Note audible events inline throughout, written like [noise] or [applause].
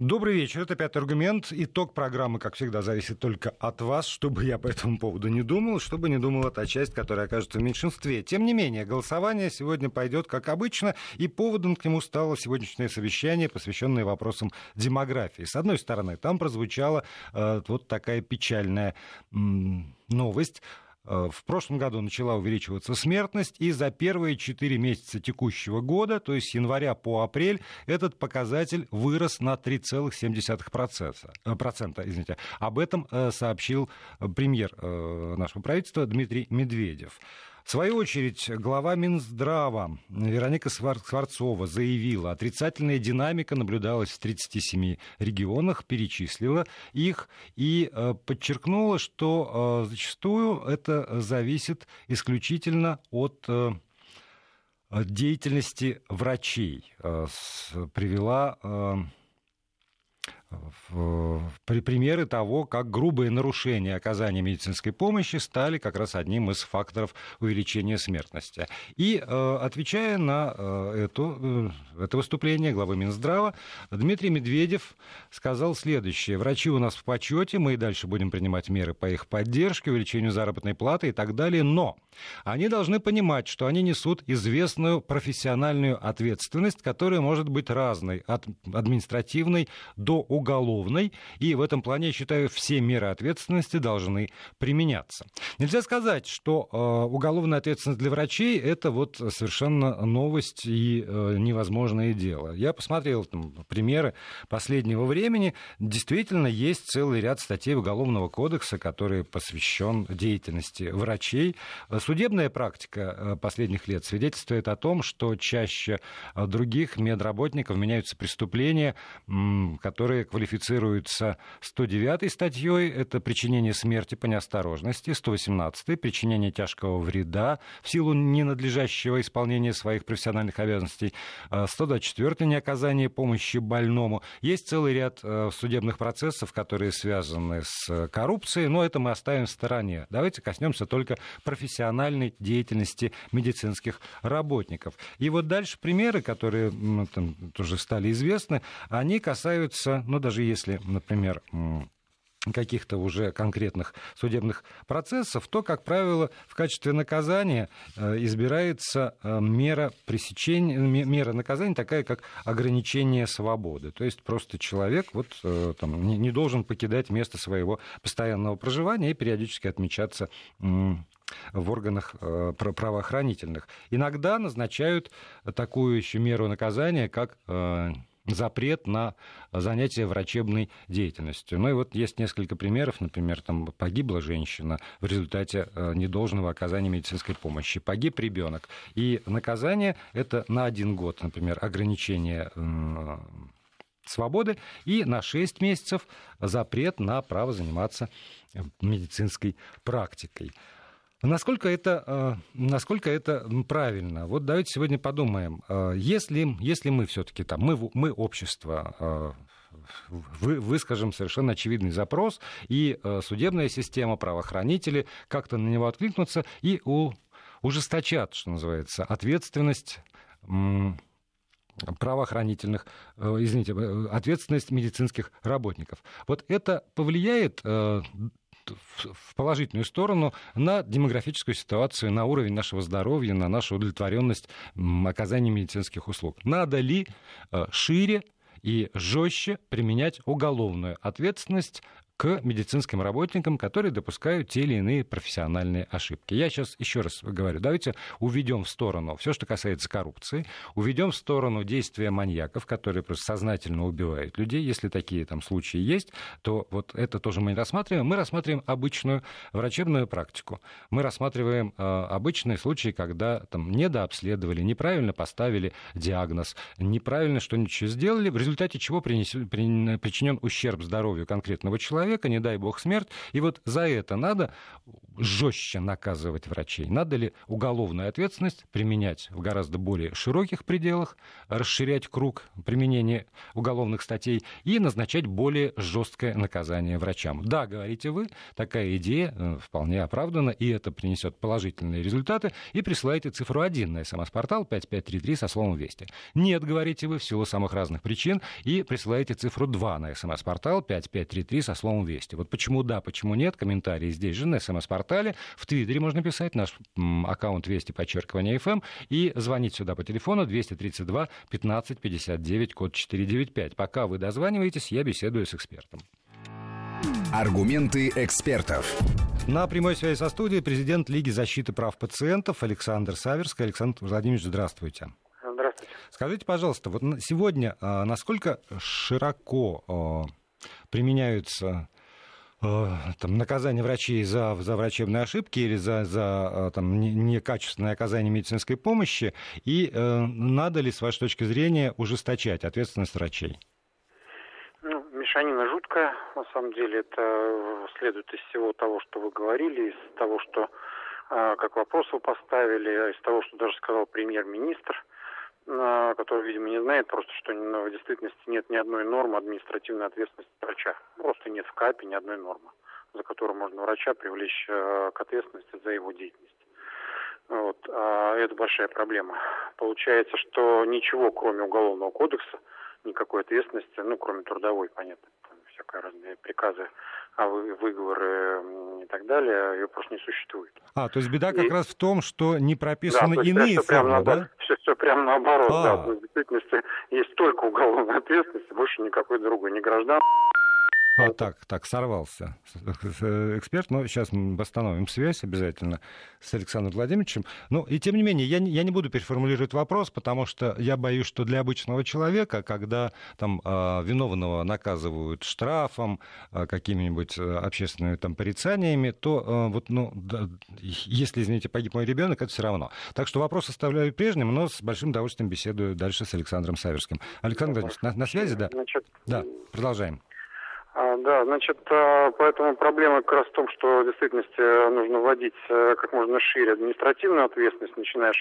Добрый вечер. Это «Пятый аргумент». Итог программы, как всегда, зависит только от вас, чтобы я по этому поводу не думал, чтобы не думала та часть, которая окажется в меньшинстве. Тем не менее, голосование сегодня пойдет как обычно, и поводом к нему стало сегодняшнее совещание, посвященное вопросам демографии. С одной стороны, там прозвучала э, вот такая печальная м- новость в прошлом году начала увеличиваться смертность, и за первые 4 месяца текущего года, то есть с января по апрель, этот показатель вырос на 3,7%. Э, процента, извините. Об этом э, сообщил премьер нашего правительства Дмитрий Медведев. В свою очередь, глава Минздрава Вероника Скворцова заявила, отрицательная динамика наблюдалась в 37 регионах, перечислила их и э, подчеркнула, что э, зачастую это зависит исключительно от э, деятельности врачей. Привела при примеры того, как грубые нарушения оказания медицинской помощи стали как раз одним из факторов увеличения смертности. И э, отвечая на э, эту, э, это выступление главы Минздрава, Дмитрий Медведев сказал следующее. Врачи у нас в почете, мы и дальше будем принимать меры по их поддержке, увеличению заработной платы и так далее, но они должны понимать, что они несут известную профессиональную ответственность, которая может быть разной, от административной до уголовной, и в этом плане, я считаю, все меры ответственности должны применяться. Нельзя сказать, что э, уголовная ответственность для врачей – это вот совершенно новость и э, невозможное дело. Я посмотрел там, примеры последнего времени. Действительно, есть целый ряд статей Уголовного кодекса, который посвящен деятельности врачей. Судебная практика э, последних лет свидетельствует о том, что чаще э, других медработников меняются преступления, которые квалифицируются 109 статьей, это причинение смерти по неосторожности, 118 причинение тяжкого вреда в силу ненадлежащего исполнения своих профессиональных обязанностей, 124 э, неоказание помощи больному. Есть целый ряд э, судебных процессов, которые связаны с коррупцией, но это мы оставим в стороне. Давайте коснемся только профессиональной деятельности медицинских работников. И вот дальше примеры, которые там, тоже стали известны, они касаются, ну, даже если, например, каких-то уже конкретных судебных процессов, то, как правило, в качестве наказания э, избирается э, мера пресечения, мера наказания такая, как ограничение свободы. То есть просто человек вот, э, там, не должен покидать место своего постоянного проживания и периодически отмечаться в органах правоохранительных. Иногда назначают такую еще меру наказания, как запрет на занятие врачебной деятельностью. Ну и вот есть несколько примеров. Например, там погибла женщина в результате э, недолжного оказания медицинской помощи. Погиб ребенок. И наказание это на один год, например, ограничение свободы и на 6 месяцев запрет на право заниматься медицинской практикой. Насколько это, э, насколько это правильно? Вот давайте сегодня подумаем. Э, если, если мы все-таки там, мы, мы общество, э, вы, выскажем совершенно очевидный запрос, и судебная система, правоохранители как-то на него откликнутся и у, ужесточат, что называется, ответственность правоохранительных, извините, ответственность медицинских работников. Вот это повлияет в положительную сторону на демографическую ситуацию, на уровень нашего здоровья, на нашу удовлетворенность оказания медицинских услуг. Надо ли э, шире и жестче применять уголовную ответственность к медицинским работникам, которые допускают те или иные профессиональные ошибки. Я сейчас еще раз говорю, давайте уведем в сторону все, что касается коррупции, уведем в сторону действия маньяков, которые просто сознательно убивают людей. Если такие там случаи есть, то вот это тоже мы не рассматриваем. Мы рассматриваем обычную врачебную практику. Мы рассматриваем э, обычные случаи, когда там недообследовали, неправильно поставили диагноз, неправильно что-нибудь сделали, в результате чего принес, при, причинен ущерб здоровью конкретного человека, человека, не дай бог смерть. И вот за это надо жестче наказывать врачей? Надо ли уголовную ответственность применять в гораздо более широких пределах, расширять круг применения уголовных статей и назначать более жесткое наказание врачам? Да, говорите вы, такая идея э, вполне оправдана, и это принесет положительные результаты. И присылайте цифру 1 на смс-портал 5533 со словом «Вести». Нет, говорите вы, в силу самых разных причин, и присылаете цифру 2 на смс-портал 5533 со словом «Вести». Вот почему да, почему нет, комментарии здесь же на смс-портал портале. В Твиттере можно писать, наш аккаунт 200 подчеркивание FM, эм, и звонить сюда по телефону 232 15 59, код 495. Пока вы дозваниваетесь, я беседую с экспертом. Аргументы экспертов. На прямой связи со студией президент Лиги защиты прав пациентов Александр Саверский. Александр Владимирович, здравствуйте. Здравствуйте. Скажите, пожалуйста, вот сегодня а, насколько широко а, применяются Э, там, наказание врачей за, за врачебные ошибки или за, за э, там, некачественное оказание медицинской помощи, и э, надо ли, с вашей точки зрения, ужесточать ответственность врачей? Ну, мешанина жуткая, на самом деле, это следует из всего того, что вы говорили, из того, что, э, как вопрос вы поставили, из того, что даже сказал премьер-министр – который, видимо, не знает просто, что в действительности нет ни одной нормы административной ответственности врача. Просто нет в КАПе ни одной нормы, за которую можно врача привлечь э, к ответственности за его деятельность. Вот. А это большая проблема. Получается, что ничего, кроме Уголовного кодекса, никакой ответственности, ну, кроме трудовой, понятно, всякие разные приказы а выговоры и так далее, ее просто не существует. А, то есть беда как и... раз в том, что не прописаны да, иные все формы, прямо, да? Все, все прямо наоборот, а. да. В действительности есть только уголовная ответственность, больше никакой другой, ни граждан, а, так, так, сорвался эксперт, но сейчас мы восстановим связь обязательно с Александром Владимировичем. Ну, и тем не менее, я не, я не буду переформулировать вопрос, потому что я боюсь, что для обычного человека, когда там а, виновного наказывают штрафом, а, какими-нибудь а, общественными там порицаниями, то вот, ну, да, если, извините, погиб мой ребенок, это все равно. Так что вопрос оставляю прежним, но с большим удовольствием беседую дальше с Александром Саверским. Александр Владимирович, на, на связи, да? Значит, да, продолжаем. А, да, значит, а, поэтому проблема как раз в том, что в действительности нужно вводить э, как можно шире административную ответственность, начиная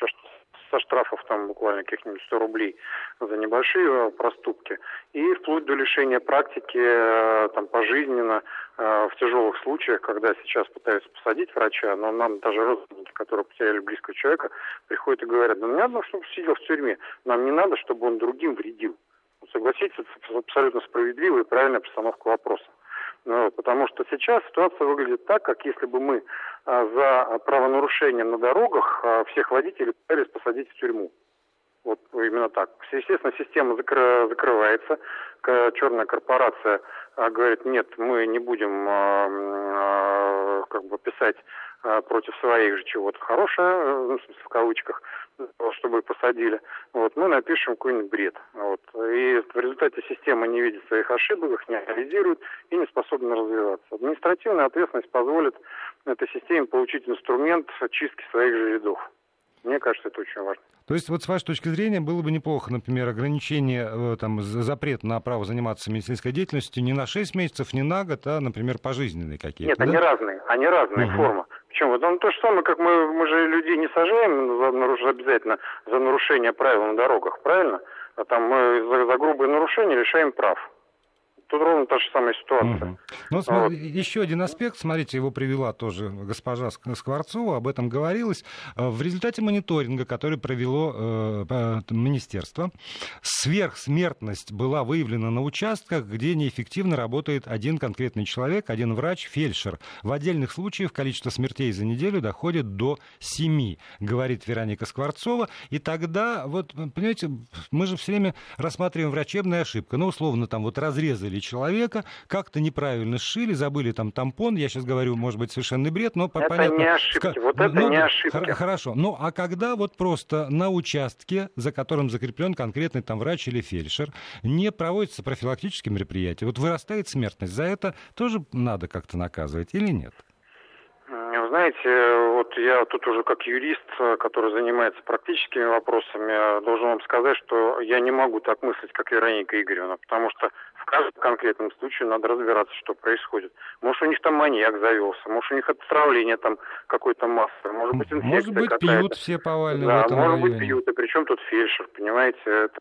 со штрафов там буквально каких-нибудь 100 рублей за небольшие э, проступки, и вплоть до лишения практики э, там пожизненно в тяжелых случаях, когда сейчас пытаются посадить врача, но нам даже родственники, которые потеряли близкого человека, приходят и говорят, да не надо, чтобы сидел в тюрьме, нам не надо, чтобы он другим вредил согласитесь, абсолютно справедливая и правильная постановка вопроса. Ну, потому что сейчас ситуация выглядит так, как если бы мы а, за правонарушение на дорогах а, всех водителей пытались посадить в тюрьму. Вот именно так. Естественно, система закры, закрывается. Черная корпорация а, говорит, нет, мы не будем как бы писать против своих же чего-то хорошее, э, ну, в кавычках, чтобы посадили, вот, мы напишем какой-нибудь бред. Вот. И в результате система не видит своих ошибок, их не анализирует и не способна развиваться. Административная ответственность позволит этой системе получить инструмент чистки своих же рядов. Мне кажется, это очень важно. То есть, вот с вашей точки зрения, было бы неплохо, например, ограничение, э, там, запрет на право заниматься медицинской деятельностью не на 6 месяцев, не на год, а, например, пожизненные какие-то. Нет, да? они разные, они разные угу. формы. Причем вот он то же самое, как мы, мы же людей не сажаем за, наруш, обязательно за нарушение правил на дорогах, правильно? А там мы за, за грубые нарушения лишаем прав. Тут ровно та же самая ситуация. Угу. Ну, вот. еще один аспект, смотрите, его привела тоже госпожа Скворцова, об этом говорилось. Э, в результате мониторинга, который провело э, министерство, сверхсмертность была выявлена на участках, где неэффективно работает один конкретный человек, один врач, фельдшер. В отдельных случаях количество смертей за неделю доходит до 7, говорит Вероника Скворцова. И тогда, вот, понимаете, мы же все время рассматриваем врачебную ошибку. Ну, условно, там вот разрезали человека, как-то неправильно сшили, забыли там тампон, я сейчас говорю, может быть, совершенный бред, но это понятно. не ошибки, вот это ну, не ошибки. Хорошо, ну а когда вот просто на участке, за которым закреплен конкретный там врач или фельдшер, не проводится профилактические мероприятия, вот вырастает смертность, за это тоже надо как-то наказывать или нет? знаете, вот я тут уже как юрист, который занимается практическими вопросами, должен вам сказать, что я не могу так мыслить, как Вероника Игоревна, потому что в каждом конкретном случае надо разбираться, что происходит. Может, у них там маньяк завелся, может, у них отравление там какой-то массовое, может быть, инфекция Может быть, пьют все повально да, может районе. быть, пьют, и причем тут фельдшер, понимаете, это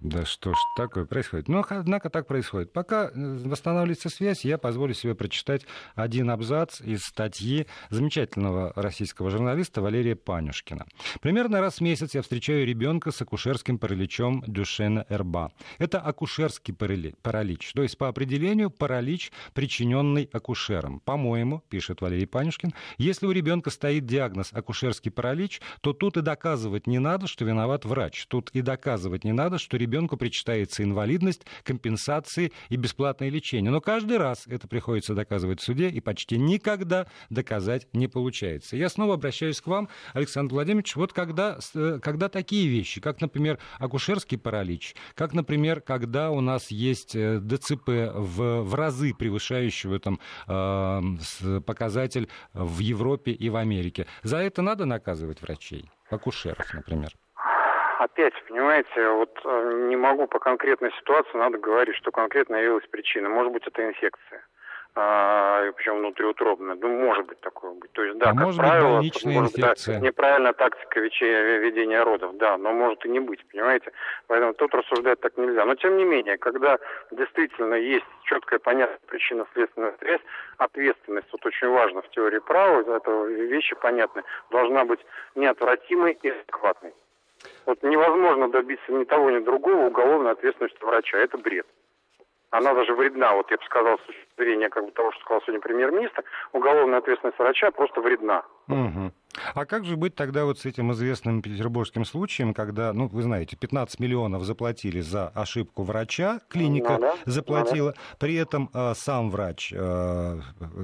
Да что ж такое происходит? Ну, однако так происходит. Пока э, восстанавливается связь, я позволю себе прочитать один абзац из статьи замечательного российского журналиста Валерия Панюшкина. Примерно раз в месяц я встречаю ребенка с акушерским параличом Дюшена Эрба. Это акушерский паралич, то есть по определению паралич, причиненный акушером. По-моему, пишет Валерий Панюшкин, если у ребенка стоит диагноз акушерский паралич, то тут и доказывать не надо, что виноват врач. Тут и доказывать не надо, что ребенку причитается инвалидность, компенсации и бесплатное лечение. Но каждый раз это приходится доказывать в суде, и почти никогда доказать не получается. Я снова обращаюсь к вам, Александр Владимирович, вот когда, э, когда такие вещи, как, например, акушерский паралич, как, например, когда у нас есть э, ДЦП в, в разы превышающего там, э, показатель в Европе и в Америке, за это надо наказывать врачей, акушеров, например? Опять, понимаете, вот э, не могу по конкретной ситуации, надо говорить, что конкретно явилась причина. Может быть, это инфекция. А, причем внутриутробная. Ну, может быть такое быть. То есть, да, а как может правило, быть может, инфекция. Да, неправильная тактика ведения родов, да, но может и не быть, понимаете? Поэтому тут рассуждать так нельзя. Но тем не менее, когда действительно есть четкая понятная причинно-следственная связь, ответственность, вот очень важно в теории права, это вещи понятны, должна быть неотвратимой и адекватной. Вот невозможно добиться ни того, ни другого уголовной ответственности врача. Это бред. Она даже вредна, вот я бы сказал, с точки зрения как бы, того, что сказал сегодня премьер-министр, уголовная ответственность врача просто вредна. Угу. А как же быть тогда вот с этим известным петербургским случаем, когда, ну, вы знаете, 15 миллионов заплатили за ошибку врача, клиника да, заплатила, да. при этом э, сам врач э,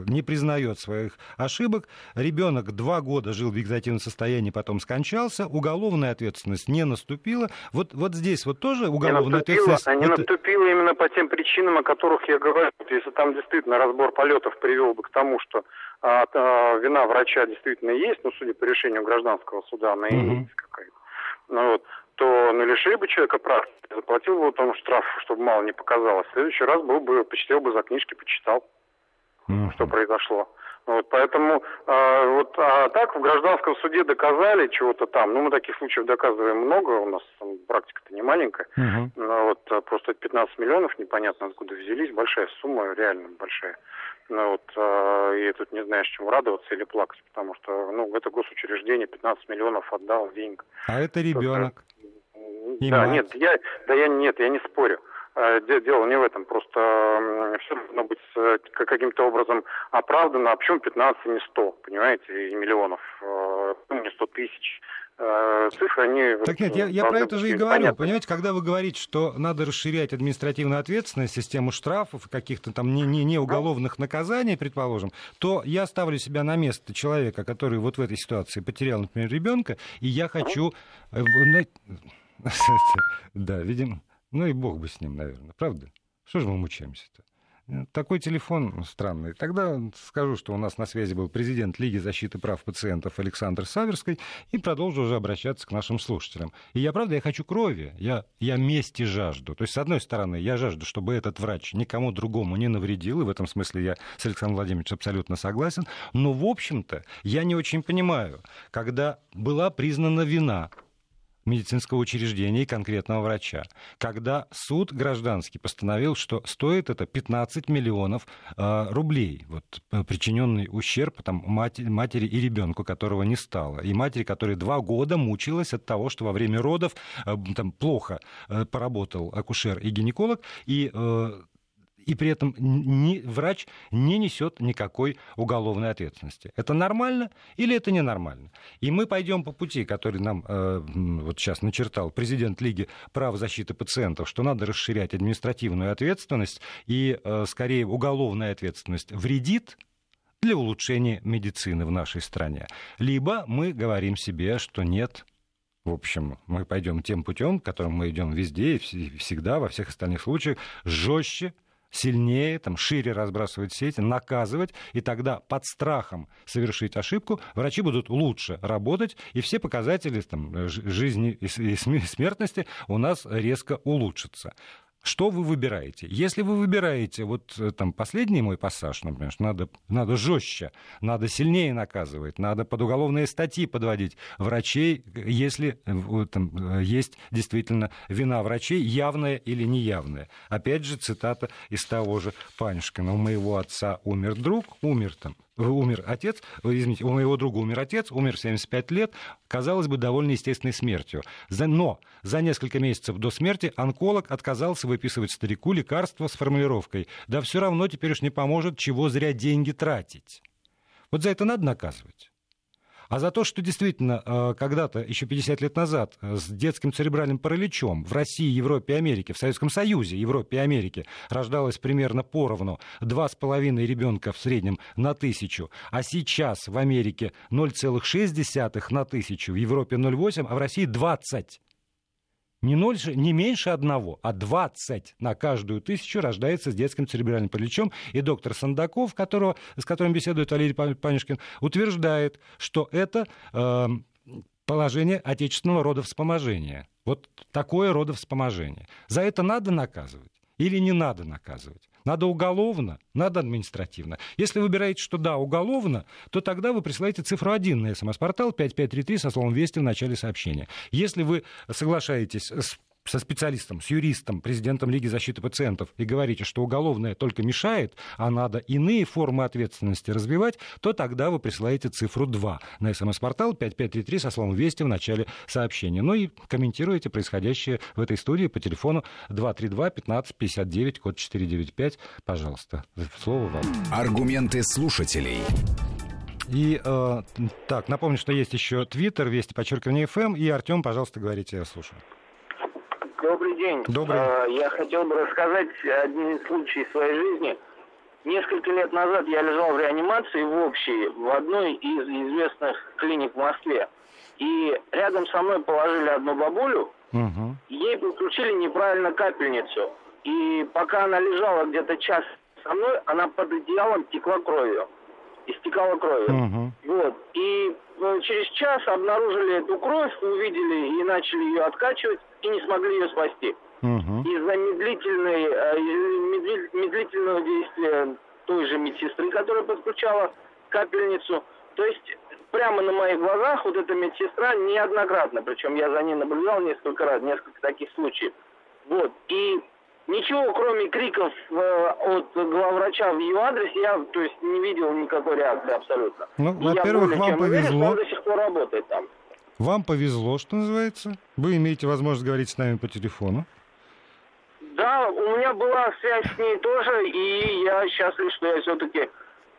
не признает своих ошибок, ребенок два года жил в вегетативном состоянии, потом скончался, уголовная ответственность не наступила. Вот, вот здесь вот тоже уголовная не ответственность... Не это... наступила именно по тем причинам, о которых я говорю. Если там действительно разбор полетов привел бы к тому, что а, а, вина врача действительно есть, ну, судя по решению гражданского суда, она и mm-hmm. есть какая-то, ну, вот, то ну, лишили бы человека прав, заплатил бы тому штраф, чтобы мало не показалось. В следующий раз был бы, почитал бы за книжки, почитал, mm-hmm. что произошло. Вот, поэтому э, вот, а так в гражданском суде доказали чего-то там. Ну, мы таких случаев доказываем много, у нас там, практика-то не маленькая. Uh-huh. Но вот просто 15 миллионов непонятно откуда взялись, большая сумма, реально большая. Ну, вот, э, и тут не знаешь, чем радоваться или плакать, потому что ну, это госучреждение 15 миллионов отдал денег. А это ребенок. И да, мать. нет, я, да я нет, я не спорю. Э, дело не в этом, просто все должно быть э, каким-то образом оправдано, а почему 15, не 100, понимаете, и миллионов, не 100 тысяч цифры, они... Так нет, я, я про это же и говорю. Понятны. Понимаете, когда вы говорите, что надо расширять административную ответственность, систему штрафов, каких-то там не, не, не уголовных наказаний, предположим, то я ставлю себя на место человека, который вот в этой ситуации потерял, например, ребенка, и я хочу... [laughs] Да, видимо... Ну и бог бы с ним, наверное, правда? Что же мы мучаемся-то? Такой телефон странный. Тогда скажу, что у нас на связи был президент Лиги защиты прав пациентов Александр Саверский и продолжу уже обращаться к нашим слушателям. И я, правда, я хочу крови, я, я мести жажду. То есть, с одной стороны, я жажду, чтобы этот врач никому другому не навредил, и в этом смысле я с Александром Владимировичем абсолютно согласен. Но, в общем-то, я не очень понимаю, когда была признана вина медицинского учреждения и конкретного врача. Когда суд гражданский постановил, что стоит это 15 миллионов э, рублей, вот, э, причиненный ущерб там, матери, матери и ребенку, которого не стало, и матери, которая два года мучилась от того, что во время родов э, там, плохо э, поработал акушер и гинеколог, и э, и при этом ни, врач не несет никакой уголовной ответственности. Это нормально или это ненормально? И мы пойдем по пути, который нам э, вот сейчас начертал президент Лиги прав защиты пациентов, что надо расширять административную ответственность и э, скорее уголовная ответственность вредит для улучшения медицины в нашей стране. Либо мы говорим себе, что нет, в общем, мы пойдем тем путем, которым мы идем везде и всегда, во всех остальных случаях, жестче, сильнее, там, шире разбрасывать сети, наказывать, и тогда под страхом совершить ошибку врачи будут лучше работать, и все показатели там, жизни и смертности у нас резко улучшатся. Что вы выбираете? Если вы выбираете, вот э, там последний мой пассаж, например, что надо, надо жестче, надо сильнее наказывать, надо под уголовные статьи подводить врачей, если э, там, э, есть действительно вина врачей, явная или неявная. Опять же, цитата из того же Панюшкина. У моего отца умер друг, умер там умер отец, извините, у моего друга умер отец, умер в 75 лет, казалось бы, довольно естественной смертью. Но за несколько месяцев до смерти онколог отказался выписывать старику лекарства с формулировкой «Да все равно теперь уж не поможет, чего зря деньги тратить». Вот за это надо наказывать. А за то, что действительно э, когда-то, еще 50 лет назад, э, с детским церебральным параличом в России, Европе и Америке, в Советском Союзе, Европе и Америке рождалось примерно поровну 2,5 ребенка в среднем на тысячу, а сейчас в Америке 0,6 на тысячу, в Европе 0,8, а в России 20 не, 0, не меньше одного, а 20 на каждую тысячу рождается с детским церебральным параличом. И доктор Сандаков, которого, с которым беседует Валерий Панюшкин, утверждает, что это э, положение отечественного родовспоможения. Вот такое родовспоможение. За это надо наказывать или не надо наказывать? Надо уголовно, надо административно. Если выбираете, что да, уголовно, то тогда вы присылаете цифру 1 на смс-портал 5533 со словом «Вести» в начале сообщения. Если вы соглашаетесь с со специалистом, с юристом, президентом Лиги защиты пациентов и говорите, что уголовное только мешает, а надо иные формы ответственности развивать, то тогда вы присылаете цифру 2 на смс-портал 5533 со словом «Вести» в начале сообщения. Ну и комментируете происходящее в этой студии по телефону 232-1559, код 495. Пожалуйста, слово вам. Аргументы слушателей. И э, так, напомню, что есть еще Твиттер, Вести, подчеркивание ФМ, и Артем, пожалуйста, говорите, я слушаю. Добрый день. Добрый. А, я хотел бы рассказать один случай своей жизни. Несколько лет назад я лежал в реанимации в общей, в одной из известных клиник в Москве. И рядом со мной положили одну бабулю, угу. ей подключили неправильно капельницу. И пока она лежала где-то час со мной, она под одеялом текла кровью. Истекала кровью. Угу. Вот. И э, через час обнаружили эту кровь, увидели и начали ее откачивать и не смогли ее спасти. Угу. Из-за медлительной, э, медлительного действия той же медсестры, которая подключала капельницу. То есть прямо на моих глазах вот эта медсестра неоднократно, причем я за ней наблюдал несколько раз, несколько таких случаев. Вот. И ничего, кроме криков э, от главврача в ее адрес, я то есть, не видел никакой реакции абсолютно. Ну, во-первых, вам повезло. Уверен, до сих пор работает там. Вам повезло, что называется. Вы имеете возможность говорить с нами по телефону. Да, у меня была связь с ней тоже, и я счастлив, что я все-таки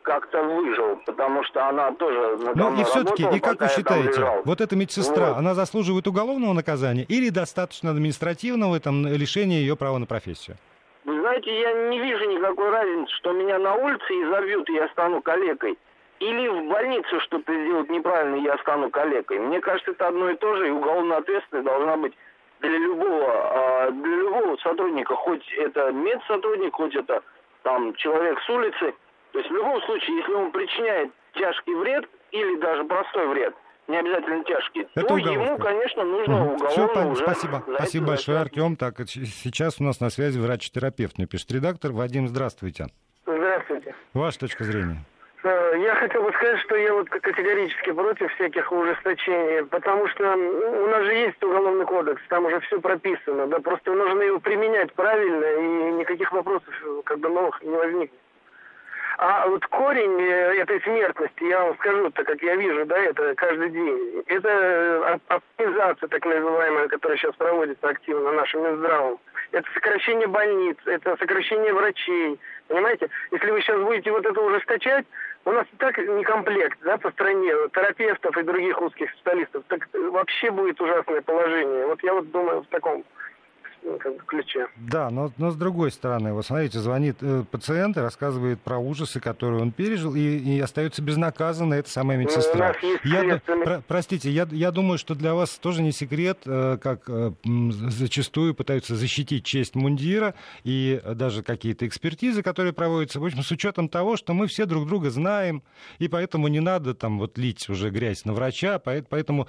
как-то выжил, потому что она тоже Ну и все-таки, и как вы считаете, вот эта медсестра, вот. она заслуживает уголовного наказания или достаточно административного там, лишения ее права на профессию? Вы знаете, я не вижу никакой разницы, что меня на улице изобьют, и я стану калекой или в больнице что-то сделать неправильно, я стану калекой. Мне кажется, это одно и то же, и уголовная ответственность должна быть для любого, а, для любого сотрудника, хоть это медсотрудник, хоть это там человек с улицы. То есть в любом случае, если он причиняет тяжкий вред или даже простой вред, не обязательно тяжкий, это то уголовка. ему, конечно, нужно угу. уголовно Все, уже... Спасибо, спасибо большое, Артем. Так, сейчас у нас на связи врач-терапевт, мне пишет редактор. Вадим, здравствуйте. Здравствуйте. Ваша точка зрения. Э, я хотел бы сказать, что я вот категорически против всяких ужесточений, потому что у нас же есть уголовный кодекс, там уже все прописано, да, просто нужно его применять правильно, и никаких вопросов как бы новых не возникнет. А вот корень э, этой смертности, я вам скажу, так как я вижу, да, это каждый день, это оптимизация так называемая, которая сейчас проводится активно нашим Минздравом. Это сокращение больниц, это сокращение врачей. Понимаете? Если вы сейчас будете вот это ужесточать, у нас и так не комплект да, по стране терапевтов и других узких специалистов. Так вообще будет ужасное положение. Вот я вот думаю в таком как бы, ключе. Да, но, но с другой стороны, вот смотрите, звонит э, пациент и рассказывает про ужасы, которые он пережил, и, и остается безнаказанно эта самая ну, медсестра. Ну, я, про, простите, я, я думаю, что для вас тоже не секрет, э, как э, зачастую пытаются защитить честь мундира и даже какие-то экспертизы, которые проводятся, в общем, с учетом того, что мы все друг друга знаем, и поэтому не надо там вот лить уже грязь на врача, поэтому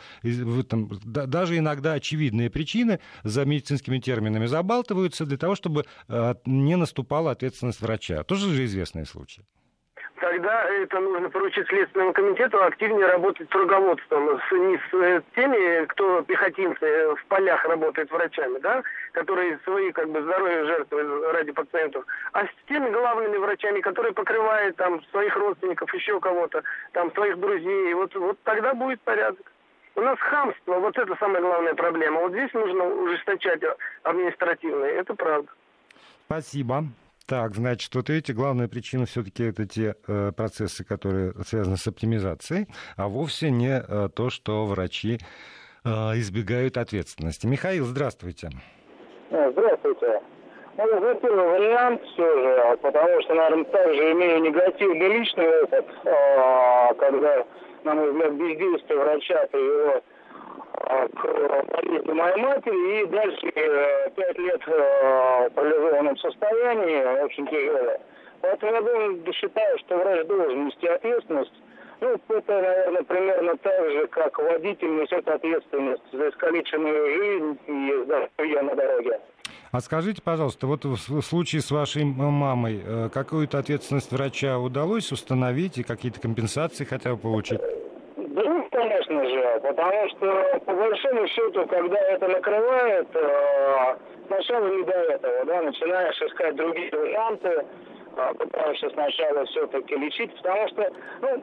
там, даже иногда очевидные причины за медицинскими терминами терминами забалтываются для того, чтобы э, не наступала ответственность врача. Тоже же известные случаи тогда это нужно поручить Следственному комитету активнее работать с руководством, с, не с э, теми, кто пехотинцы в полях работает врачами, да, которые свои как бы здоровье жертвуют ради пациентов, а с теми главными врачами, которые покрывают там своих родственников, еще кого-то, там своих друзей. Вот, вот тогда будет порядок. У нас хамство, вот это самая главная проблема. Вот здесь нужно ужесточать административное, это правда. Спасибо. Так, значит, вот эти главная причина все-таки это те э, процессы, которые связаны с оптимизацией, а вовсе не э, то, что врачи э, избегают ответственности. Михаил, здравствуйте. Э, здравствуйте. Ну, это первый вариант все же, потому что, наверное, также имею негативный личный опыт, э, когда, на мой взгляд, бездействие врача привело к болезни моей матери, и дальше э, пять лет в парализованном состоянии, очень тяжелое. Поэтому я думаю, считаю, что врач должен нести ответственность. Ну, это, наверное, примерно так же, как водитель несет ответственность за искалеченную жизнь и здоровье на дороге. А скажите, пожалуйста, вот в случае с вашей мамой, э, какую-то ответственность врача удалось установить и какие-то компенсации хотя бы получить? конечно же, потому что по большому счету, когда это накрывает, э, сначала не до этого, да, начинаешь искать другие варианты, э, пытаешься сначала все-таки лечить, потому что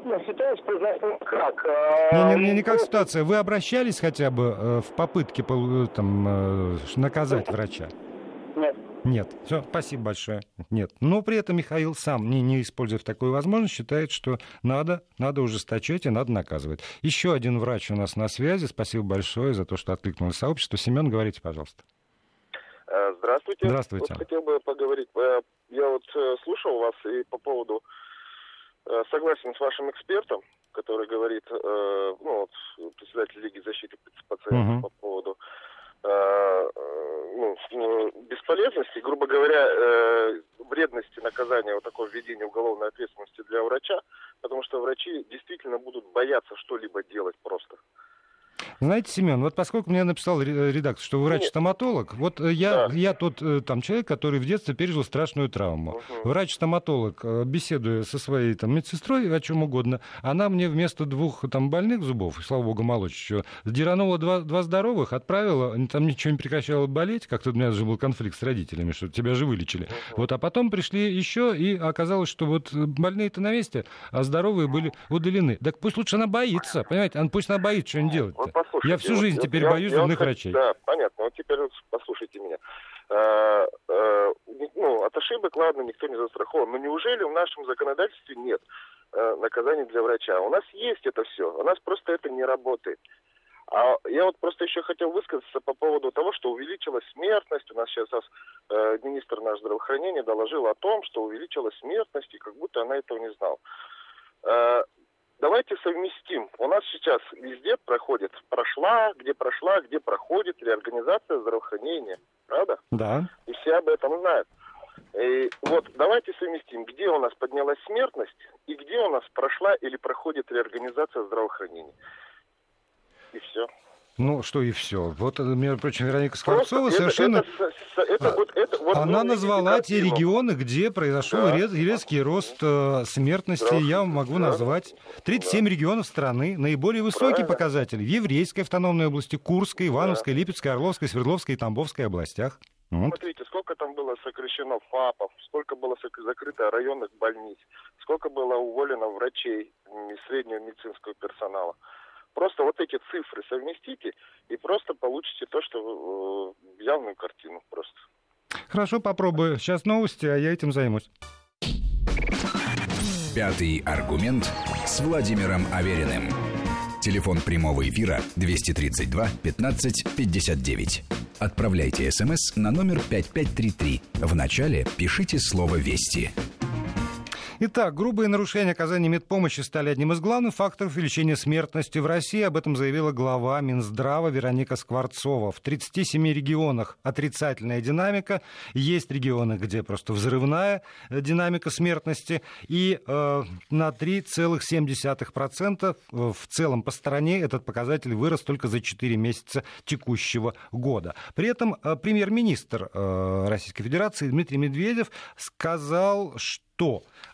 ну, ситуация произошла как? Не, не, не, не как ситуация. Вы обращались хотя бы в попытке там, наказать врача? Нет. Нет. Все, спасибо большое. Нет. Но при этом Михаил сам, не, не используя такую возможность, считает, что надо, надо ужесточать и надо наказывать. Еще один врач у нас на связи. Спасибо большое за то, что откликнулось сообщество. Семен, говорите, пожалуйста. Э, здравствуйте. Здравствуйте. Вот хотел бы поговорить. Э, я вот э, слушал вас и по поводу согласен с вашим экспертом, который говорит, ну, вот, председатель Лиги защиты пациентов угу. по поводу ну, э, бесполезности, грубо говоря, э, вредности наказания вот такого введения уголовной ответственности для врача, потому что врачи действительно будут бояться что-либо делать просто. Знаете, Семен, вот поскольку мне написал редактор, что вы врач-стоматолог, вот э, я, да. я тот э, там человек, который в детстве пережил страшную травму. Угу. Врач-стоматолог, э, беседуя со своей там медсестрой о чем угодно, она мне вместо двух там больных зубов, слава богу, молочь еще, сдиранула два, два здоровых, отправила, там ничего не прекращало болеть, как-то у меня же был конфликт с родителями, что тебя же вылечили. Угу. Вот, а потом пришли еще, и оказалось, что вот больные-то на месте, а здоровые были удалены. Так пусть лучше она боится, понимаете, пусть она боится что-нибудь делать. -то. Послушайте, я всю жизнь вот, теперь я, боюсь я, зубных я, врачей. Да, понятно. Вот теперь вот послушайте меня. А, а, ну, от ошибок, ладно, никто не застрахован. Но неужели в нашем законодательстве нет а, наказаний для врача? У нас есть это все. У нас просто это не работает. А я вот просто еще хотел высказаться по поводу того, что увеличилась смертность. У нас сейчас э, министр наш здравоохранения доложил о том, что увеличилась смертность, и как будто она этого не знала. Э, давайте совместим. У нас сейчас везде проходит, прошла, где прошла, где проходит реорганизация здравоохранения. Правда? Да. И все об этом знают. И вот давайте совместим, где у нас поднялась смертность и где у нас прошла или проходит реорганизация здравоохранения. И все. Ну, что и все. Вот, э, между прочим, Вероника Скворцова Просто совершенно... Это, это, это, вот, это, вот, Она назвала те регионы, где произошел да. резкий рост э, смертности. Я могу да. назвать 37 да. регионов страны. Наиболее высокие Правильно. показатели в Еврейской автономной области, Курской, Ивановской, да. Липецкой, Орловской, Свердловской и Тамбовской областях. Вот. Смотрите, сколько там было сокращено ФАПов, сколько было закрыто районных больниц, сколько было уволено врачей среднего медицинского персонала. Просто вот эти цифры совместите и просто получите то, что э, явную картину просто. Хорошо, попробую. Сейчас новости, а я этим займусь. Пятый аргумент с Владимиром Авериным. Телефон прямого эфира 232 15 59. Отправляйте смс на номер 5533. В начале пишите слово «Вести». Итак, грубые нарушения оказания медпомощи стали одним из главных факторов увеличения смертности в России. Об этом заявила глава Минздрава Вероника Скворцова. В 37 регионах отрицательная динамика. Есть регионы, где просто взрывная э, динамика смертности. И э, на 3,7% в целом по стране этот показатель вырос только за 4 месяца текущего года. При этом э, премьер-министр э, Российской Федерации Дмитрий Медведев сказал, что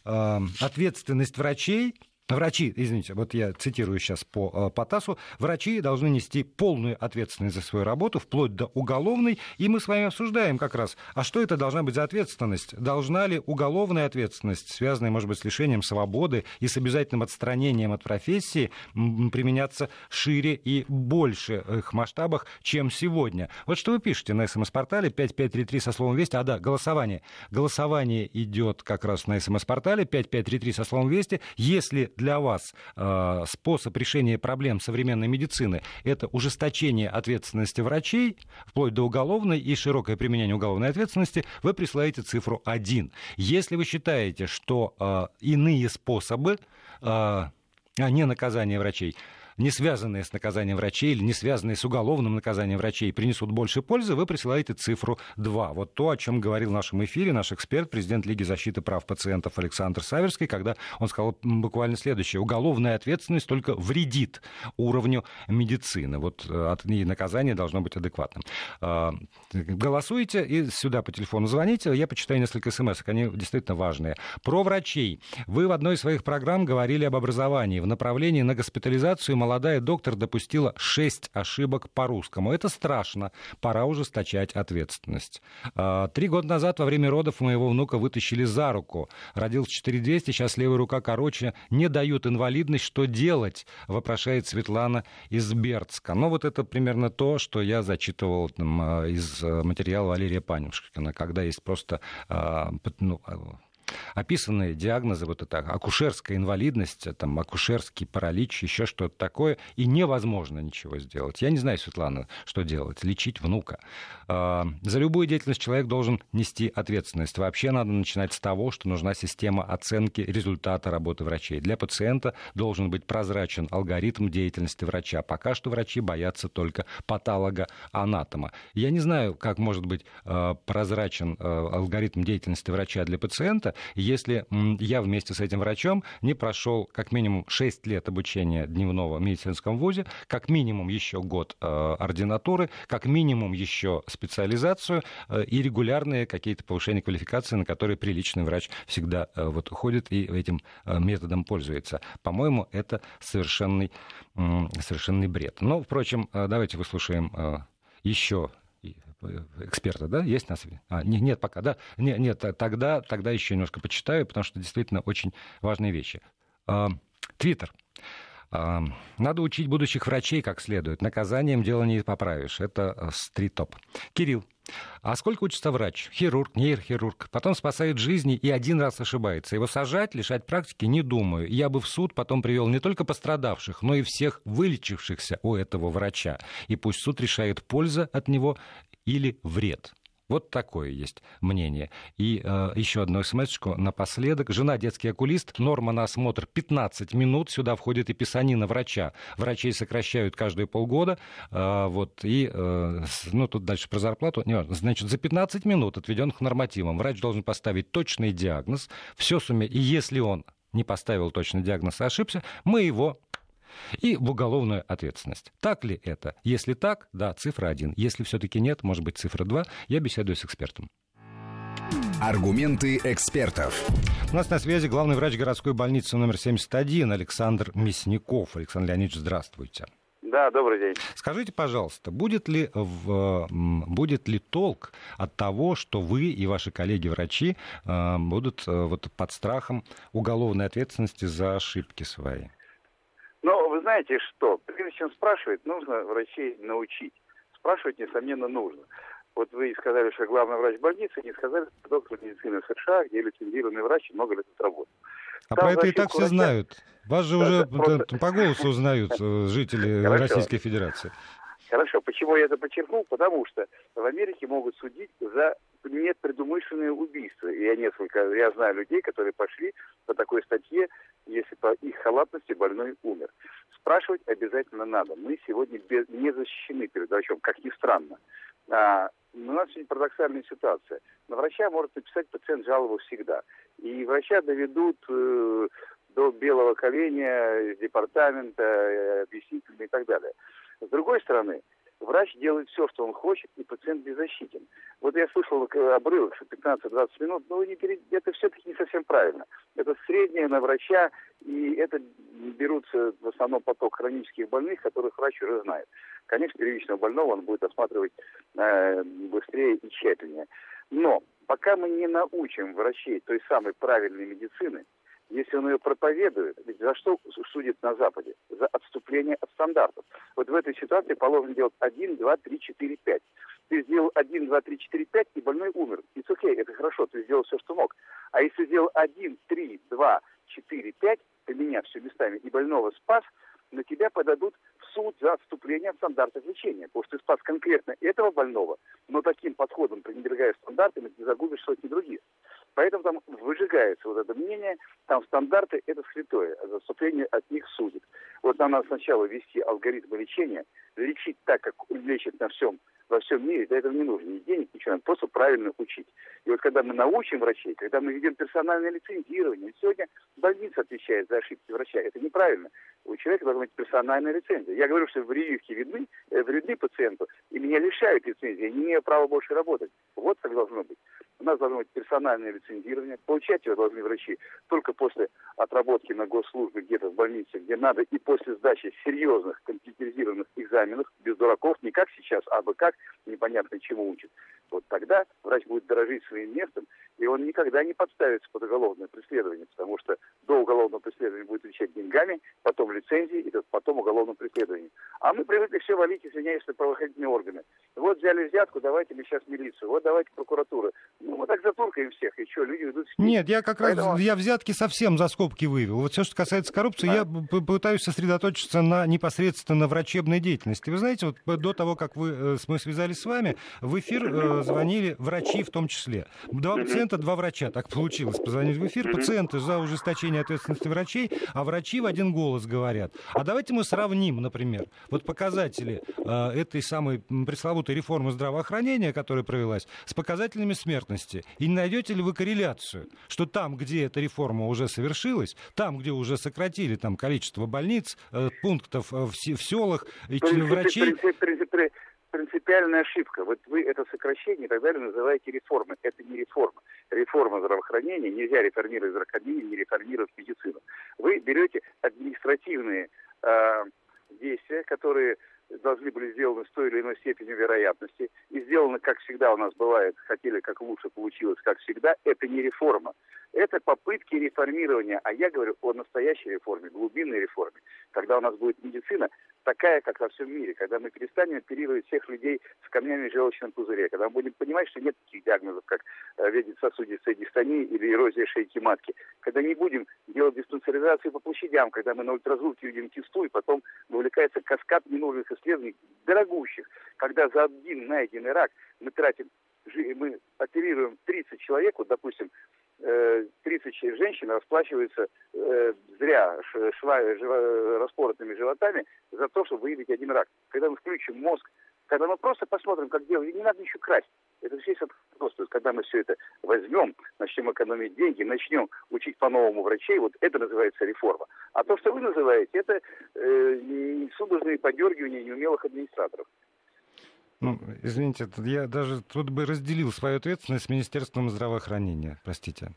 э, ответственность врачей Врачи, извините, вот я цитирую сейчас по э, Потасу, врачи должны нести полную ответственность за свою работу, вплоть до уголовной, и мы с вами обсуждаем как раз, а что это должна быть за ответственность? Должна ли уголовная ответственность, связанная, может быть, с лишением свободы и с обязательным отстранением от профессии, применяться шире и больше их масштабах, чем сегодня? Вот что вы пишете на СМС-портале 5533 со словом «Вести». А да, голосование. Голосование идет как раз на СМС-портале 5533 со словом «Вести». Если для вас э, способ решения проблем современной медицины – это ужесточение ответственности врачей, вплоть до уголовной и широкое применение уголовной ответственности, вы присылаете цифру 1. Если вы считаете, что э, иные способы, э, а не наказание врачей, не связанные с наказанием врачей или не связанные с уголовным наказанием врачей принесут больше пользы, вы присылаете цифру 2. Вот то, о чем говорил в нашем эфире наш эксперт, президент Лиги защиты прав пациентов Александр Саверский, когда он сказал буквально следующее. Уголовная ответственность только вредит уровню медицины. Вот э, и наказание должно быть адекватным. А, голосуйте и сюда по телефону звоните. Я почитаю несколько смс они действительно важные. Про врачей. Вы в одной из своих программ говорили об образовании. В направлении на госпитализацию молодая доктор допустила шесть ошибок по-русскому. Это страшно. Пора ужесточать ответственность. А, три года назад во время родов моего внука вытащили за руку. Родился 4200, сейчас левая рука короче. Не дают инвалидность. Что делать? Вопрошает Светлана из Бердска. Ну, вот это примерно то, что я зачитывал там, а, из э, материала Валерия Панюшкина, когда есть просто а, ну, описаны диагнозы, вот это акушерская инвалидность, там, акушерский паралич, еще что-то такое, и невозможно ничего сделать. Я не знаю, Светлана, что делать. Лечить внука. А, за любую деятельность человек должен нести ответственность. Вообще надо начинать с того, что нужна система оценки результата работы врачей. Для пациента должен быть прозрачен алгоритм деятельности врача. Пока что врачи боятся только патолога-анатома. Я не знаю, как может быть а, прозрачен а, алгоритм деятельности врача для пациента, если я вместе с этим врачом не прошел как минимум 6 лет обучения дневного в медицинском вузе, как минимум еще год э, ординатуры, как минимум еще специализацию э, и регулярные какие-то повышения квалификации, на которые приличный врач всегда э, вот ходит и этим методом пользуется. По-моему, это совершенный, совершенный бред. Но, впрочем, давайте выслушаем еще эксперта, да, есть на связи? А, нет, нет, пока, да? Нет, нет, тогда, тогда еще немножко почитаю, потому что действительно очень важные вещи. А, Твиттер. Надо учить будущих врачей как следует. Наказанием дело не поправишь. Это э, стрит-топ. Кирилл. А сколько учится врач? Хирург, нейрохирург. Потом спасает жизни и один раз ошибается. Его сажать, лишать практики не думаю. Я бы в суд потом привел не только пострадавших, но и всех вылечившихся у этого врача. И пусть суд решает польза от него или вред. Вот такое есть мнение. И э, еще одну смс напоследок. Жена детский окулист. Норма на осмотр 15 минут. Сюда входит и писанина врача. Врачей сокращают каждые полгода. Э, вот, и, э, ну, тут дальше про зарплату. Не, значит, за 15 минут отведенных нормативом врач должен поставить точный диагноз. Все суме... И если он не поставил точный диагноз и ошибся, мы его и в уголовную ответственность. Так ли это? Если так, да, цифра 1. Если все-таки нет, может быть, цифра 2. Я беседую с экспертом. Аргументы экспертов. У нас на связи главный врач городской больницы номер 71 Александр Мясников. Александр Леонидович, здравствуйте. Да, добрый день. Скажите, пожалуйста, будет ли, в, будет ли толк от того, что вы и ваши коллеги-врачи э, будут э, вот под страхом уголовной ответственности за ошибки свои? Но вы знаете что, прежде чем спрашивать, нужно врачей научить. Спрашивать, несомненно, нужно. Вот вы сказали, что главный врач больницы, не сказали, что доктор медицины США, где лицензированный врач много лет работает. А Там про это и так все знают. Вас же да, уже просто... по голосу узнают э, жители [laughs] Хорошо. Российской Федерации. Хорошо, почему я это подчеркнул? Потому что в Америке могут судить за нет предумышленное убийство. И я несколько, я знаю людей, которые пошли по такой статье, если по их халатности больной умер. Спрашивать обязательно надо. Мы сегодня без, не защищены перед врачом, как ни странно. А, у нас очень парадоксальная ситуация. На врача может написать пациент жалобу всегда. И врача доведут э, до белого коленя департамента, э, объяснительно и так далее. С другой стороны, врач делает все, что он хочет, и пациент беззащитен. Вот я слышал обрывок, что 15-20 минут, но это все-таки не совсем правильно. Это среднее на врача, и это берутся в основном поток хронических больных, которых врач уже знает. Конечно, первичного больного он будет осматривать э, быстрее и тщательнее. Но пока мы не научим врачей той самой правильной медицины, если он ее проповедует, ведь за что судит на Западе? За отступление от стандартов. Вот в этой ситуации положено делать 1, 2, 3, 4, 5. Ты сделал 1, 2, 3, 4, 5, и больной умер. И окей, okay, это хорошо, ты сделал все, что мог. А если сделал 1, 3, 2, 4, 5, поменяв все местами, и больного спас, на тебя подадут в суд за отступление от стандартов лечения. Потому что ты спас конкретно этого больного, но таким подходом, пренебрегая стандартами, ты загубишь сотни других. Выжигается вот это мнение, там стандарты – это святое, а заступление от них судит. Вот нам надо сначала ввести алгоритмы лечения, лечить так, как лечат на всем, во всем мире, для этого не нужно ни денег, ничего, надо просто правильно учить. И вот когда мы научим врачей, когда мы ведем персональное лицензирование, сегодня больница отвечает за ошибки врача, это неправильно. У человека должна быть персональная лицензия. Я говорю, что прививки видны, э, вредны пациенту, и меня лишают лицензии, я не имею права больше работать. Вот как должно быть. У нас должно быть персональное лицензирование. Получать его должны врачи только после отработки на госслужбе где-то в больнице, где надо, и после сдачи серьезных компьютеризированных экзаменов, без дураков, не как сейчас, а бы как, непонятно чему учат. Вот тогда врач будет дорожить своим местом, и он никогда не подставится под уголовное преследование, потому что до уголовного преследования будет отвечать деньгами, потом лицензией, и потом уголовным преследованием. А мы привыкли все валить, извиняюсь, на правоохранительные органы. Вот взяли взятку, давайте мы сейчас милицию, вот давайте прокуратура. Ну, мы так затуркаем всех, и что, люди идут... Нет, я как Поэтому... раз, я взятки совсем за скобки вывел. Вот все, что касается коррупции, да. я пытаюсь сосредоточиться на непосредственно врачебной деятельности. Вы знаете, вот до того, как вы, э, мы связались с вами, в эфир э, звонили врачи в том числе. Два пациента, два врача, так получилось, позвонить в эфир. Пациенты за ужесточение ответственности врачей, а врачи в один голос говорят. А давайте мы сравним, например, вот показатели э, этой самой пресловутой реформы здравоохранения, которая провелась, с показателями смертности. И не найдете ли вы корреляцию, что там, где эта реформа уже совершилась, там, где уже сократили там, количество больниц, э, пунктов в, в селах, и врачей... Принципиальная ошибка. Вот вы это сокращение и так далее называете реформой. Это не реформа. Реформа здравоохранения. Нельзя реформировать здравоохранение, не реформировать медицину. Вы берете административные э, действия, которые должны были сделаны с той или иной степенью вероятности. И сделано, как всегда у нас бывает, хотели, как лучше получилось, как всегда, это не реформа. Это попытки реформирования. А я говорю о настоящей реформе, глубинной реформе. Когда у нас будет медицина такая, как во всем мире. Когда мы перестанем оперировать всех людей с камнями в желчном пузыре. Когда мы будем понимать, что нет таких диагнозов, как э, вегетососудистая дистония или эрозия шейки матки. Когда не будем делать диспансеризацию по площадям. Когда мы на ультразвуке видим кисту и потом вовлекается каскад ненужных исследований, дорогущих. Когда за один найденный рак мы тратим мы оперируем 30 человек, вот, допустим, 30 женщин расплачиваются э, зря шва, распоротыми животами за то, чтобы выявить один рак. Когда мы включим мозг, когда мы просто посмотрим, как делать, не надо ничего красть. Это все просто, когда мы все это возьмем, начнем экономить деньги, начнем учить по-новому врачей, вот это называется реформа. А то, что вы называете, это э, судорожные подергивания неумелых администраторов. Ну, извините, я даже тут бы разделил свою ответственность с Министерством здравоохранения, простите.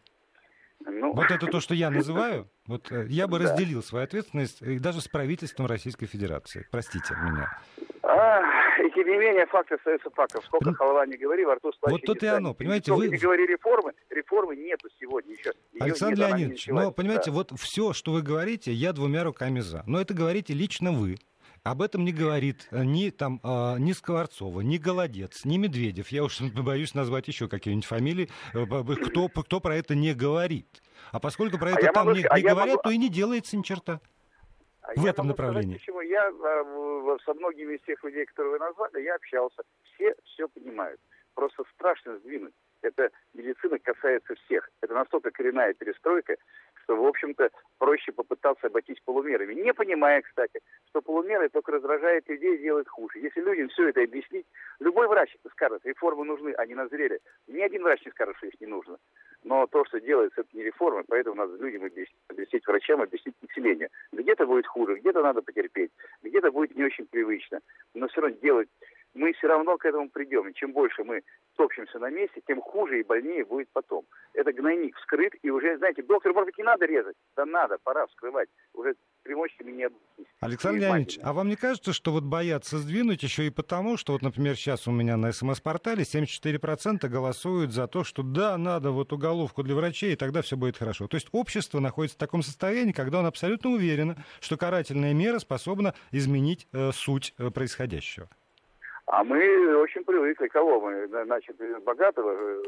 Ну... Вот это то, что я называю, вот э, я бы да. разделил свою ответственность и даже с правительством Российской Федерации. Простите меня. А, и тем не менее, факты остаются фактом. Сколько Пон... халва не говори, во рту Вот тут и оно, понимаете, вы... не говори реформы, реформы нету сегодня еще. Ее Александр нет, Леонидович, но, понимаете, да. вот все, что вы говорите, я двумя руками за. Но это говорите лично вы. Об этом не говорит э, ни, там, а, ни Скворцова, ни Голодец, ни Медведев. Я уж [laughs] боюсь назвать еще какие-нибудь фамилии, э, кто, кто про это не говорит. А поскольку про а это а там могу, не, не говорят, могу... то и не делается ни черта. А в этом направлении. Сказать, почему я а, со многими из тех людей, которые вы назвали, я общался. Все все понимают. Просто страшно сдвинуть. Это медицина касается всех. Это настолько коренная перестройка, что, в общем-то, проще попытаться обойтись полумерами. Не понимая, кстати, что полумеры только раздражают людей и делают хуже. Если людям все это объяснить, любой врач скажет, реформы нужны, они назрели. Ни один врач не скажет, что их не нужно. Но то, что делается, это не реформы, поэтому надо людям объяснить, объяснить врачам, объяснить населению. Где-то будет хуже, где-то надо потерпеть, где-то будет не очень привычно. Но все равно делать мы все равно к этому придем. И чем больше мы топчемся на месте, тем хуже и больнее будет потом. Это гнойник вскрыт, и уже, знаете, доктор, может быть, не надо резать? Да надо, пора вскрывать. Уже примочками не обойтись. Александр Леонидович, а вам не кажется, что вот боятся сдвинуть еще и потому, что вот, например, сейчас у меня на СМС-портале 74% голосуют за то, что да, надо вот уголовку для врачей, и тогда все будет хорошо. То есть общество находится в таком состоянии, когда он абсолютно уверен, что карательная мера способна изменить э, суть э, происходящего. А мы очень привыкли. Кого мы? Значит, богатого э,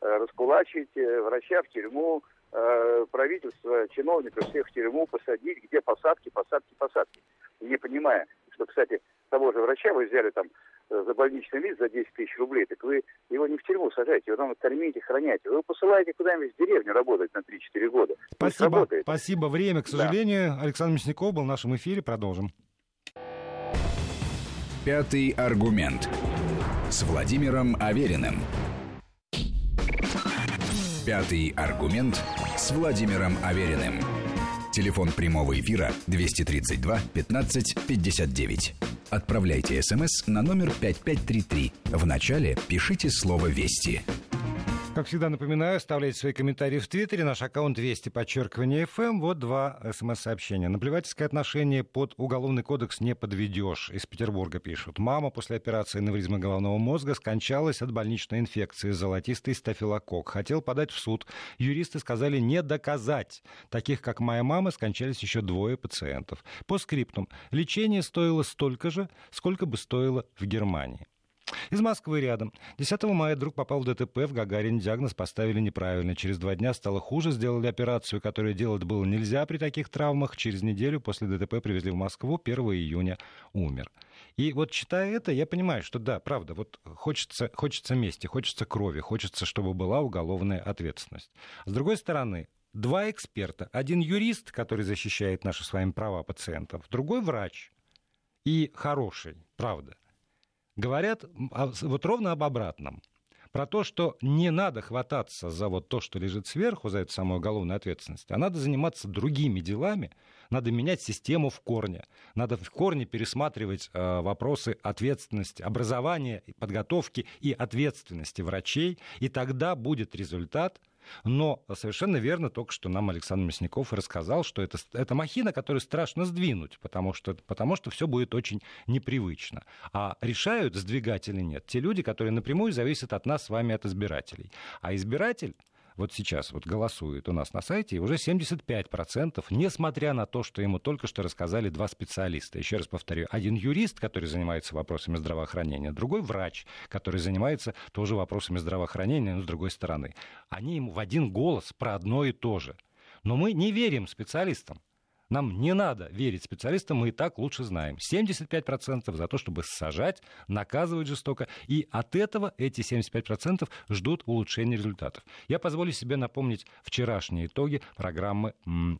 раскулачить, э, врача в тюрьму, э, правительство, чиновников всех в тюрьму посадить, где посадки, посадки, посадки. Не понимая, что, кстати, того же врача вы взяли там за больничный лист за 10 тысяч рублей, так вы его не в тюрьму сажаете, его там кормите, храняете. Вы его посылаете куда-нибудь в деревню работать на 3-4 года. Спасибо, спасибо. Время, к сожалению. Да. Александр Мясников был в нашем эфире. Продолжим. Пятый аргумент. С Владимиром Авериным. Пятый аргумент с Владимиром Авериным. Телефон прямого эфира 232 15 59. Отправляйте смс на номер 5533. В начале пишите слово «Вести». Как всегда напоминаю, оставляйте свои комментарии в Твиттере. Наш аккаунт 200 подчеркивание FM. Вот два смс-сообщения. Наплевательское отношение под Уголовный кодекс не подведешь. Из Петербурга пишут. Мама после операции аневризмы головного мозга скончалась от больничной инфекции. Золотистый стафилокок. Хотел подать в суд. Юристы сказали не доказать. Таких, как моя мама, скончались еще двое пациентов. По скриптум. Лечение стоило столько же, сколько бы стоило в Германии. Из Москвы рядом. 10 мая друг попал в ДТП в Гагарин. Диагноз поставили неправильно. Через два дня стало хуже. Сделали операцию, которую делать было нельзя при таких травмах. Через неделю после ДТП привезли в Москву. 1 июня умер. И вот читая это, я понимаю, что да, правда, вот хочется, хочется мести, хочется крови, хочется, чтобы была уголовная ответственность. С другой стороны, два эксперта. Один юрист, который защищает наши с вами права пациентов, другой врач. И хороший, правда говорят вот ровно об обратном. Про то, что не надо хвататься за вот то, что лежит сверху, за эту самую уголовную ответственность, а надо заниматься другими делами, надо менять систему в корне, надо в корне пересматривать э, вопросы ответственности, образования, подготовки и ответственности врачей, и тогда будет результат, но совершенно верно только что нам Александр Мясников рассказал, что это, это махина, которую страшно сдвинуть, потому что, потому что все будет очень непривычно. А решают, сдвигать или нет, те люди, которые напрямую зависят от нас с вами, от избирателей. А избиратель вот сейчас вот голосует у нас на сайте, и уже 75%, несмотря на то, что ему только что рассказали два специалиста. Еще раз повторю, один юрист, который занимается вопросами здравоохранения, другой врач, который занимается тоже вопросами здравоохранения, но с другой стороны. Они ему в один голос про одно и то же. Но мы не верим специалистам. Нам не надо верить специалистам, мы и так лучше знаем. 75% за то, чтобы сажать, наказывать жестоко. И от этого эти 75% ждут улучшения результатов. Я позволю себе напомнить вчерашние итоги программы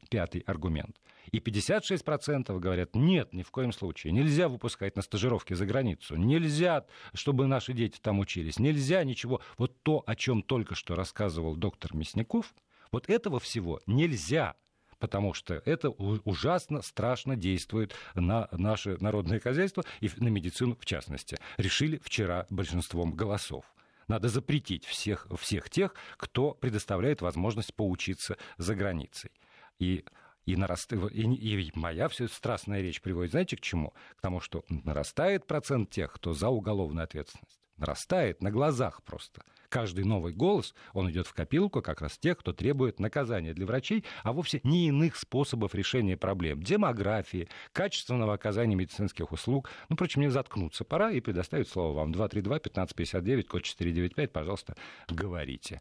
«Пятый аргумент». И 56% говорят, нет, ни в коем случае. Нельзя выпускать на стажировки за границу. Нельзя, чтобы наши дети там учились. Нельзя ничего. Вот то, о чем только что рассказывал доктор Мясников, вот этого всего нельзя потому что это ужасно, страшно действует на наше народное хозяйство и на медицину в частности. Решили вчера большинством голосов. Надо запретить всех, всех тех, кто предоставляет возможность поучиться за границей. И и, нараст... и, и моя все страстная речь приводит, знаете, к чему? К тому, что нарастает процент тех, кто за уголовную ответственность нарастает на глазах просто. Каждый новый голос, он идет в копилку как раз тех, кто требует наказания для врачей, а вовсе не иных способов решения проблем. Демографии, качественного оказания медицинских услуг. Ну, впрочем, мне заткнуться пора и предоставить слово вам. 232-1559, код 495, пожалуйста, говорите.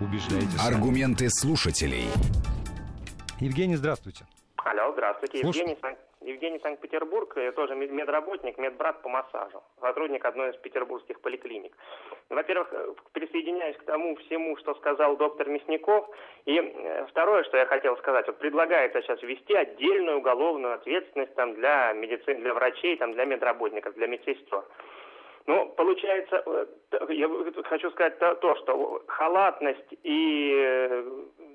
Убеждайте. Аргументы слушателей. Евгений, здравствуйте. Алло, здравствуйте. Слуш... Евгений, Евгений Санкт-Петербург, я тоже медработник, медбрат по массажу, сотрудник одной из петербургских поликлиник. Во-первых, э, присоединяюсь к тому всему, что сказал доктор Мясников. И э, второе, что я хотел сказать, вот предлагается сейчас ввести отдельную уголовную ответственность там, для медицин, для врачей, там, для медработников, для медсестер. Ну, получается, э, я хочу сказать то, что халатность и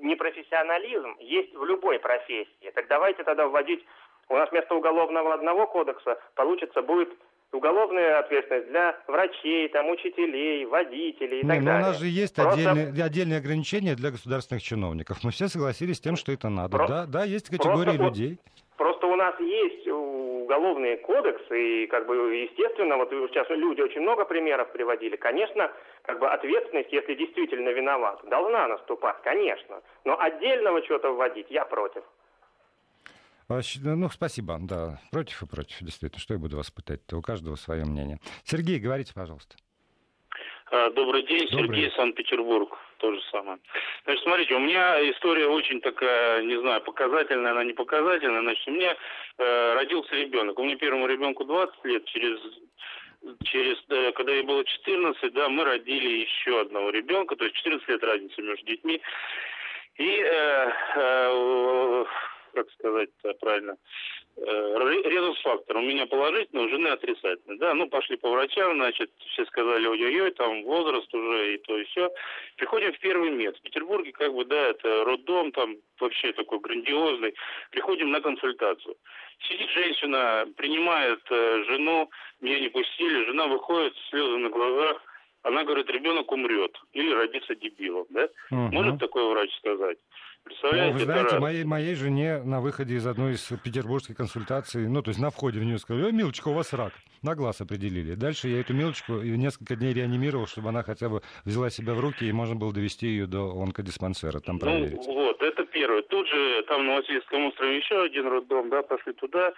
непрофессионализм есть в любой профессии. Так давайте тогда вводить, у нас вместо уголовного одного кодекса получится будет уголовная ответственность для врачей, там, учителей, водителей и Не, так но далее. у нас же есть Просто... отдельные, отдельные ограничения для государственных чиновников. Мы все согласились с тем, что это надо. Просто... Да, да, есть категории Просто... людей. Просто у нас есть уголовный кодекс, и как бы естественно, вот сейчас люди очень много примеров приводили, конечно, как бы ответственность, если действительно виноват, должна наступать, конечно. Но отдельного чего-то вводить я против. Ну, спасибо, да. Против и против, действительно. Что я буду вас пытать-то? У каждого свое мнение. Сергей, говорите, пожалуйста. А, добрый день, Добрый. Сергей, Санкт-Петербург то же самое. Значит, смотрите, у меня история очень такая, не знаю, показательная, она не показательная. Значит, у меня э, родился ребенок. У меня первому ребенку 20 лет, через через, э, когда ей было 14, да, мы родили еще одного ребенка, то есть 14 лет разницы между детьми. И э, э, как сказать правильно, э, резус-фактор. У меня положительный, у жены отрицательный. Да, ну, пошли по врачам, значит, все сказали, ой-ой-ой, там возраст уже и то, и все. Приходим в первый мед. В Петербурге, как бы, да, это роддом, там вообще такой грандиозный. Приходим на консультацию. Сидит женщина, принимает э, жену, меня не пустили, жена выходит, слезы на глазах, она говорит, ребенок умрет или родится дебилом, да? Угу. Может такой врач сказать? Представляете, ну, вы знаете, моей, моей жене на выходе из одной из петербургских консультаций, ну, то есть на входе в нее сказали, милочка, у вас рак. На глаз определили. Дальше я эту милочку несколько дней реанимировал, чтобы она хотя бы взяла себя в руки, и можно было довести ее до онкодиспансера, там ну, проверить. Ну, вот, это первое. Тут же, там на Васильевском острове еще один роддом, да, пошли туда,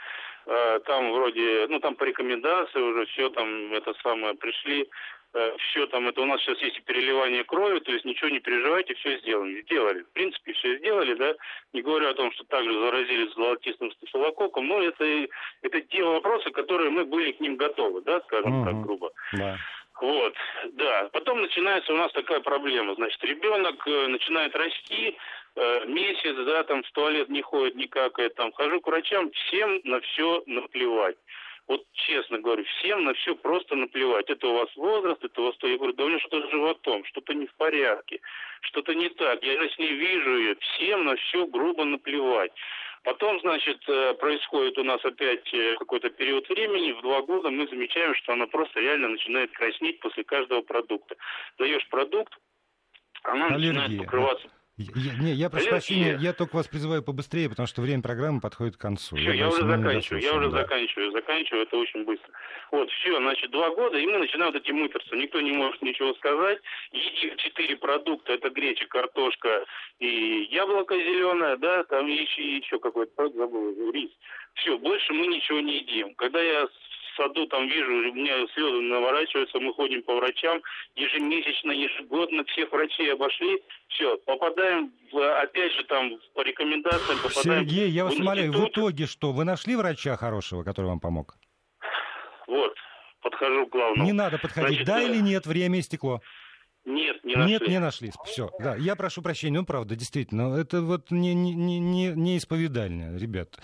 э, там вроде, ну, там по рекомендации уже все, там это самое, пришли, все там, это у нас сейчас есть переливание крови, то есть ничего не переживайте, все сделали. Сделали. В принципе, все сделали, да. Не говорю о том, что также заразились золотистым стафилококком, но это, это те вопросы, которые мы были к ним готовы, да, скажем угу. так грубо. Да. Вот, да. Потом начинается у нас такая проблема. Значит, ребенок э, начинает расти, э, месяц, да, там в туалет не ходит, не какает, там, хожу к врачам, всем на все наплевать вот честно говорю, всем на все просто наплевать. Это у вас возраст, это у вас то. Я говорю, да у меня что-то с животом, что-то не в порядке, что-то не так. Я же с ней вижу ее. Всем на все грубо наплевать. Потом, значит, э, происходит у нас опять э, какой-то период времени, в два года мы замечаем, что она просто реально начинает краснеть после каждого продукта. Даешь продукт, она Аллергия. начинает покрываться я, не, я прошу прощения, я только вас призываю побыстрее, потому что время программы подходит к концу. Все, я, я уже заканчиваю, я уже да. заканчиваю, заканчиваю, это очень быстро. Вот, все, значит, два года, и мы начинаем вот эти мыторства. Никто не может ничего сказать. Еди четыре продукта, это греча, картошка и яблоко зеленое, да, там еще, еще какой-то продукт, забыл, рис. Все, больше мы ничего не едим. Когда я саду там вижу, у меня слезы наворачиваются, мы ходим по врачам, ежемесячно, ежегодно всех врачей обошли, все, попадаем, в, опять же, там, по рекомендациям, попадаем Сергей, я вас умоляю, в итоге что, вы нашли врача хорошего, который вам помог? Вот, подхожу к главному. Не надо подходить, Значит, да или нет, время истекло? Нет, не нашли. Нет, не нашли. Все. Да, я прошу прощения, ну правда, действительно, это вот не, не, не, не исповедально, ребят.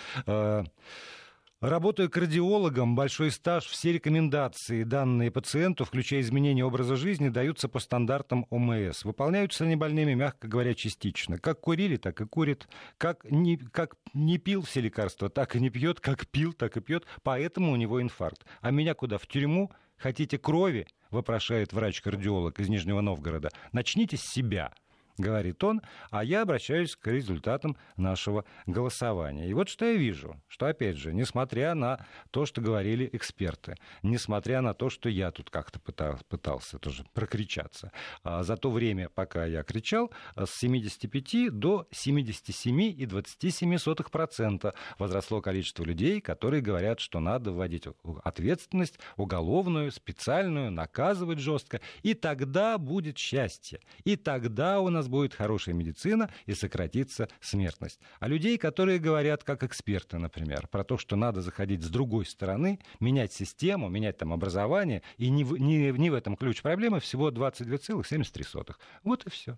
Работая кардиологом, большой стаж, все рекомендации, данные пациенту, включая изменения образа жизни, даются по стандартам ОМС. Выполняются они больными, мягко говоря, частично. Как курили, так и курит. Как не, как не пил все лекарства, так и не пьет. Как пил, так и пьет. Поэтому у него инфаркт. А меня куда? В тюрьму? Хотите крови? Вопрошает врач-кардиолог из Нижнего Новгорода. Начните с себя говорит он, а я обращаюсь к результатам нашего голосования. И вот что я вижу, что, опять же, несмотря на то, что говорили эксперты, несмотря на то, что я тут как-то пытался, тоже прокричаться, а за то время, пока я кричал, с 75 до 77,27% возросло количество людей, которые говорят, что надо вводить ответственность уголовную, специальную, наказывать жестко, и тогда будет счастье, и тогда у нас нас будет хорошая медицина и сократится смертность. А людей, которые говорят, как эксперты, например, про то, что надо заходить с другой стороны, менять систему, менять там образование, и не в, не, не в этом ключ проблемы, всего 22,73. Вот и все.